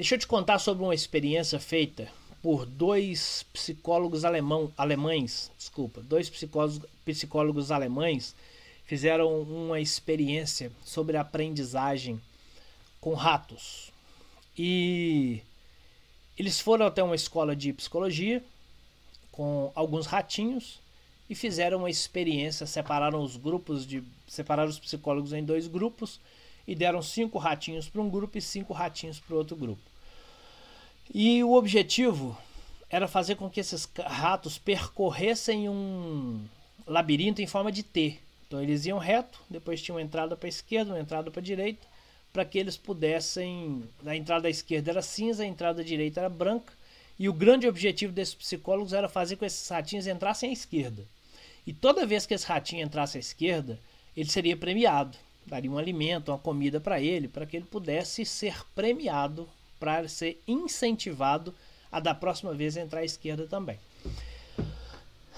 Deixa eu te contar sobre uma experiência feita por dois psicólogos alemão, alemães, desculpa, dois psicólogos, psicólogos alemães fizeram uma experiência sobre aprendizagem com ratos. E eles foram até uma escola de psicologia com alguns ratinhos e fizeram uma experiência, separaram os grupos de separaram os psicólogos em dois grupos e deram cinco ratinhos para um grupo e cinco ratinhos para outro grupo. E o objetivo era fazer com que esses ratos percorressem um labirinto em forma de T. Então eles iam reto, depois tinha uma entrada para a esquerda, uma entrada para a direita, para que eles pudessem. A entrada à esquerda era cinza, a entrada à direita era branca. E o grande objetivo desses psicólogos era fazer com que esses ratinhos entrassem à esquerda. E toda vez que esse ratinho entrasse à esquerda, ele seria premiado. Daria um alimento, uma comida para ele, para que ele pudesse ser premiado, para ser incentivado a da próxima vez entrar à esquerda também.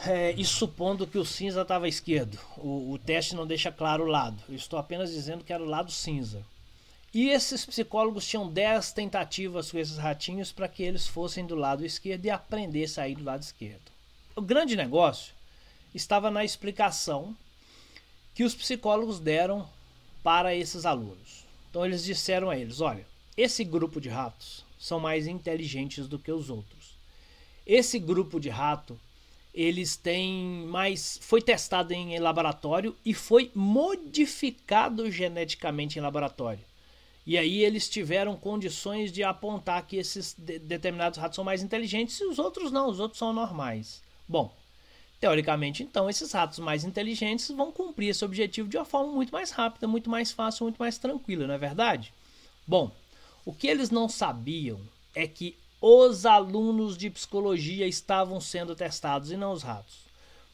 É, e supondo que o cinza estava à esquerda. O, o teste não deixa claro o lado. Eu estou apenas dizendo que era o lado cinza. E esses psicólogos tinham 10 tentativas com esses ratinhos para que eles fossem do lado esquerdo e aprendessem a ir do lado esquerdo. O grande negócio estava na explicação que os psicólogos deram para esses alunos. Então eles disseram a eles: olha, esse grupo de ratos são mais inteligentes do que os outros. Esse grupo de rato eles têm mais foi testado em laboratório e foi modificado geneticamente em laboratório. E aí eles tiveram condições de apontar que esses de determinados ratos são mais inteligentes e os outros não, os outros são normais. Bom, teoricamente então esses ratos mais inteligentes vão cumprir esse objetivo de uma forma muito mais rápida, muito mais fácil, muito mais tranquila, não é verdade? Bom, o que eles não sabiam é que os alunos de psicologia estavam sendo testados e não os ratos.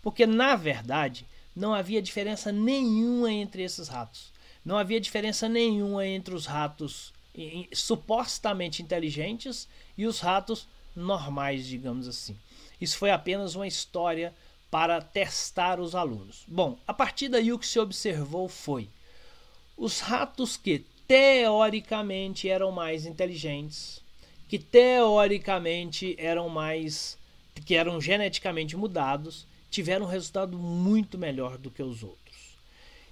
Porque, na verdade, não havia diferença nenhuma entre esses ratos. Não havia diferença nenhuma entre os ratos supostamente inteligentes e os ratos normais, digamos assim. Isso foi apenas uma história para testar os alunos. Bom, a partir daí o que se observou foi os ratos que teoricamente eram mais inteligentes que teoricamente eram mais que eram geneticamente mudados, tiveram um resultado muito melhor do que os outros.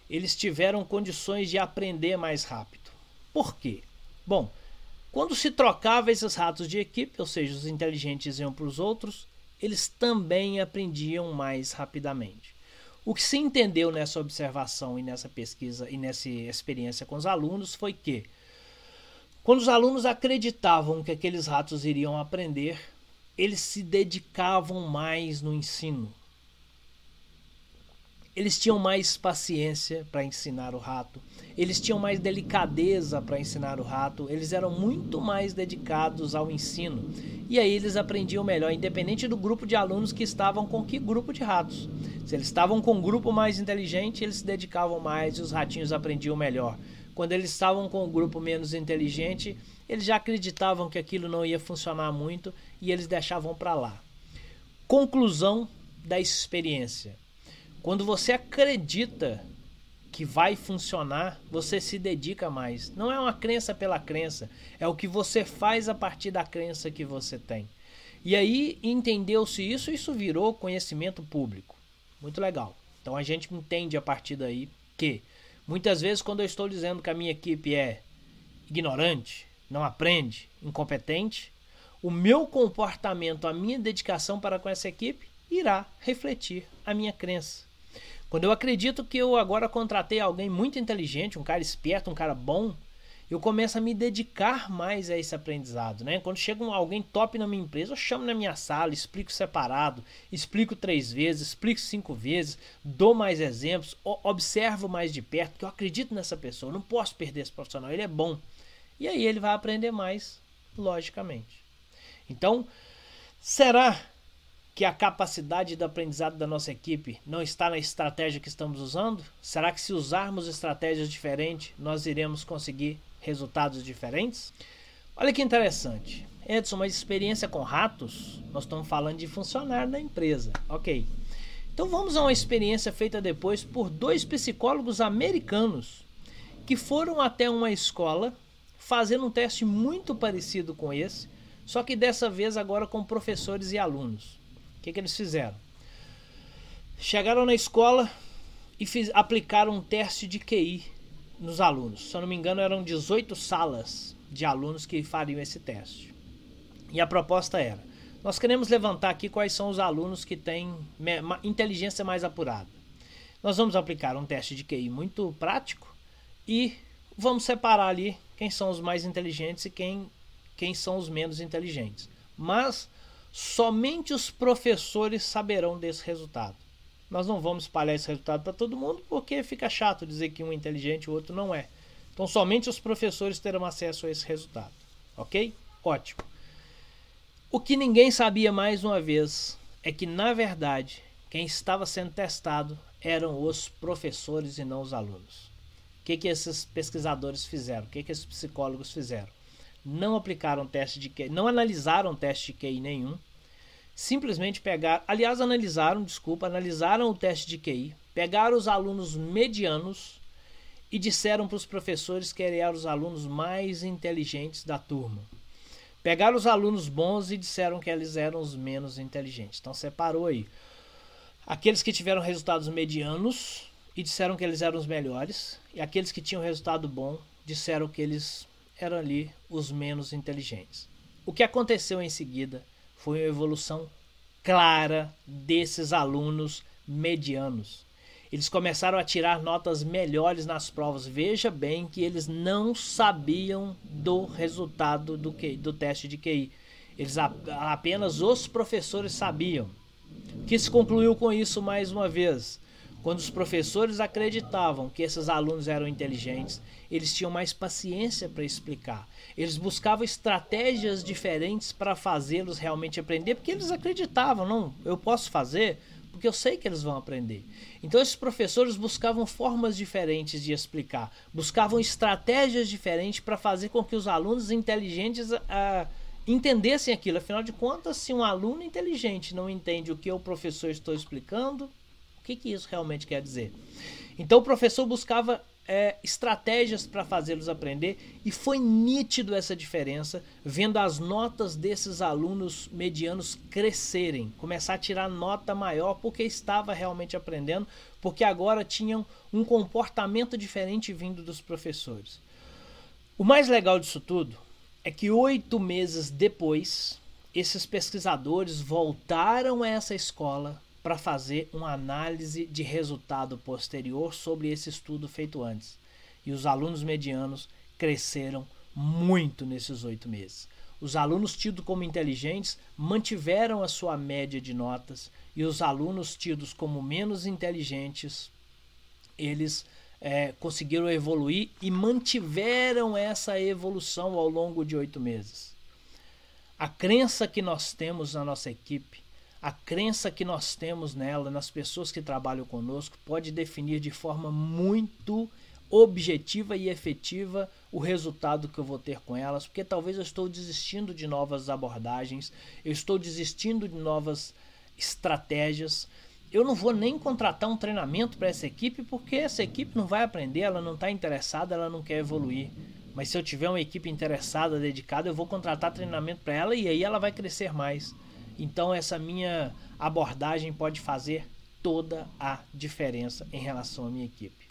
Eles tiveram condições de aprender mais rápido. Por quê? Bom, quando se trocava esses ratos de equipe, ou seja, os inteligentes iam para os outros, eles também aprendiam mais rapidamente. O que se entendeu nessa observação e nessa pesquisa e nessa experiência com os alunos foi que quando os alunos acreditavam que aqueles ratos iriam aprender, eles se dedicavam mais no ensino. Eles tinham mais paciência para ensinar o rato, eles tinham mais delicadeza para ensinar o rato, eles eram muito mais dedicados ao ensino. E aí eles aprendiam melhor, independente do grupo de alunos que estavam com que grupo de ratos. Se eles estavam com um grupo mais inteligente, eles se dedicavam mais e os ratinhos aprendiam melhor. Quando eles estavam com um grupo menos inteligente, eles já acreditavam que aquilo não ia funcionar muito e eles deixavam para lá. Conclusão da experiência. Quando você acredita que vai funcionar, você se dedica mais. Não é uma crença pela crença, é o que você faz a partir da crença que você tem. E aí entendeu-se isso, isso virou conhecimento público. Muito legal. Então a gente entende a partir daí que Muitas vezes, quando eu estou dizendo que a minha equipe é ignorante, não aprende, incompetente, o meu comportamento, a minha dedicação para com essa equipe irá refletir a minha crença. Quando eu acredito que eu agora contratei alguém muito inteligente, um cara esperto, um cara bom, eu começo a me dedicar mais a esse aprendizado, né? Quando chega alguém top na minha empresa, eu chamo na minha sala, explico separado, explico três vezes, explico cinco vezes, dou mais exemplos, observo mais de perto, porque eu acredito nessa pessoa, não posso perder esse profissional, ele é bom. E aí ele vai aprender mais, logicamente. Então, será que a capacidade de aprendizado da nossa equipe não está na estratégia que estamos usando? Será que se usarmos estratégias diferentes, nós iremos conseguir resultados diferentes? Olha que interessante. Edson, mas experiência com ratos? Nós estamos falando de funcionário da empresa. Ok. Então vamos a uma experiência feita depois por dois psicólogos americanos que foram até uma escola fazendo um teste muito parecido com esse, só que dessa vez agora com professores e alunos. Que, que eles fizeram? Chegaram na escola e fiz, aplicaram um teste de QI nos alunos. Se eu não me engano, eram 18 salas de alunos que fariam esse teste. E a proposta era: nós queremos levantar aqui quais são os alunos que têm inteligência mais apurada. Nós vamos aplicar um teste de QI muito prático e vamos separar ali quem são os mais inteligentes e quem, quem são os menos inteligentes. Mas somente os professores saberão desse resultado. Nós não vamos espalhar esse resultado para todo mundo porque fica chato dizer que um é inteligente e o outro não é. Então somente os professores terão acesso a esse resultado. Ok? Ótimo. O que ninguém sabia mais uma vez é que, na verdade, quem estava sendo testado eram os professores e não os alunos que, que esses pesquisadores fizeram? O que, que esses psicólogos fizeram? Não aplicaram teste de QI, não analisaram teste de QI nenhum, simplesmente pegaram, aliás, analisaram, desculpa, analisaram o teste de QI, pegaram os alunos medianos e disseram para os professores que eram os alunos mais inteligentes da turma. Pegaram os alunos bons e disseram que eles eram os menos inteligentes. Então separou aí. Aqueles que tiveram resultados medianos e disseram que eles eram os melhores, e aqueles que tinham resultado bom disseram que eles eram ali os menos inteligentes. O que aconteceu em seguida foi uma evolução clara desses alunos medianos. Eles começaram a tirar notas melhores nas provas. Veja bem que eles não sabiam do resultado do, QI, do teste de QI. Eles apenas os professores sabiam. O que se concluiu com isso mais uma vez? Quando os professores acreditavam que esses alunos eram inteligentes, eles tinham mais paciência para explicar. Eles buscavam estratégias diferentes para fazê-los realmente aprender, porque eles acreditavam, não, eu posso fazer, porque eu sei que eles vão aprender. Então esses professores buscavam formas diferentes de explicar, buscavam estratégias diferentes para fazer com que os alunos inteligentes ah, entendessem aquilo. Afinal de contas, se um aluno inteligente não entende o que o professor estou explicando, que, que isso realmente quer dizer? Então o professor buscava é, estratégias para fazê-los aprender e foi nítido essa diferença vendo as notas desses alunos medianos crescerem, começar a tirar nota maior porque estava realmente aprendendo, porque agora tinham um comportamento diferente vindo dos professores. O mais legal disso tudo é que oito meses depois, esses pesquisadores voltaram a essa escola para fazer uma análise de resultado posterior sobre esse estudo feito antes. E os alunos medianos cresceram muito nesses oito meses. Os alunos tidos como inteligentes mantiveram a sua média de notas e os alunos tidos como menos inteligentes, eles é, conseguiram evoluir e mantiveram essa evolução ao longo de oito meses. A crença que nós temos na nossa equipe a crença que nós temos nela, nas pessoas que trabalham conosco, pode definir de forma muito objetiva e efetiva o resultado que eu vou ter com elas, porque talvez eu estou desistindo de novas abordagens, eu estou desistindo de novas estratégias. Eu não vou nem contratar um treinamento para essa equipe, porque essa equipe não vai aprender, ela não está interessada, ela não quer evoluir. Mas se eu tiver uma equipe interessada, dedicada, eu vou contratar treinamento para ela e aí ela vai crescer mais. Então essa minha abordagem pode fazer toda a diferença em relação à minha equipe.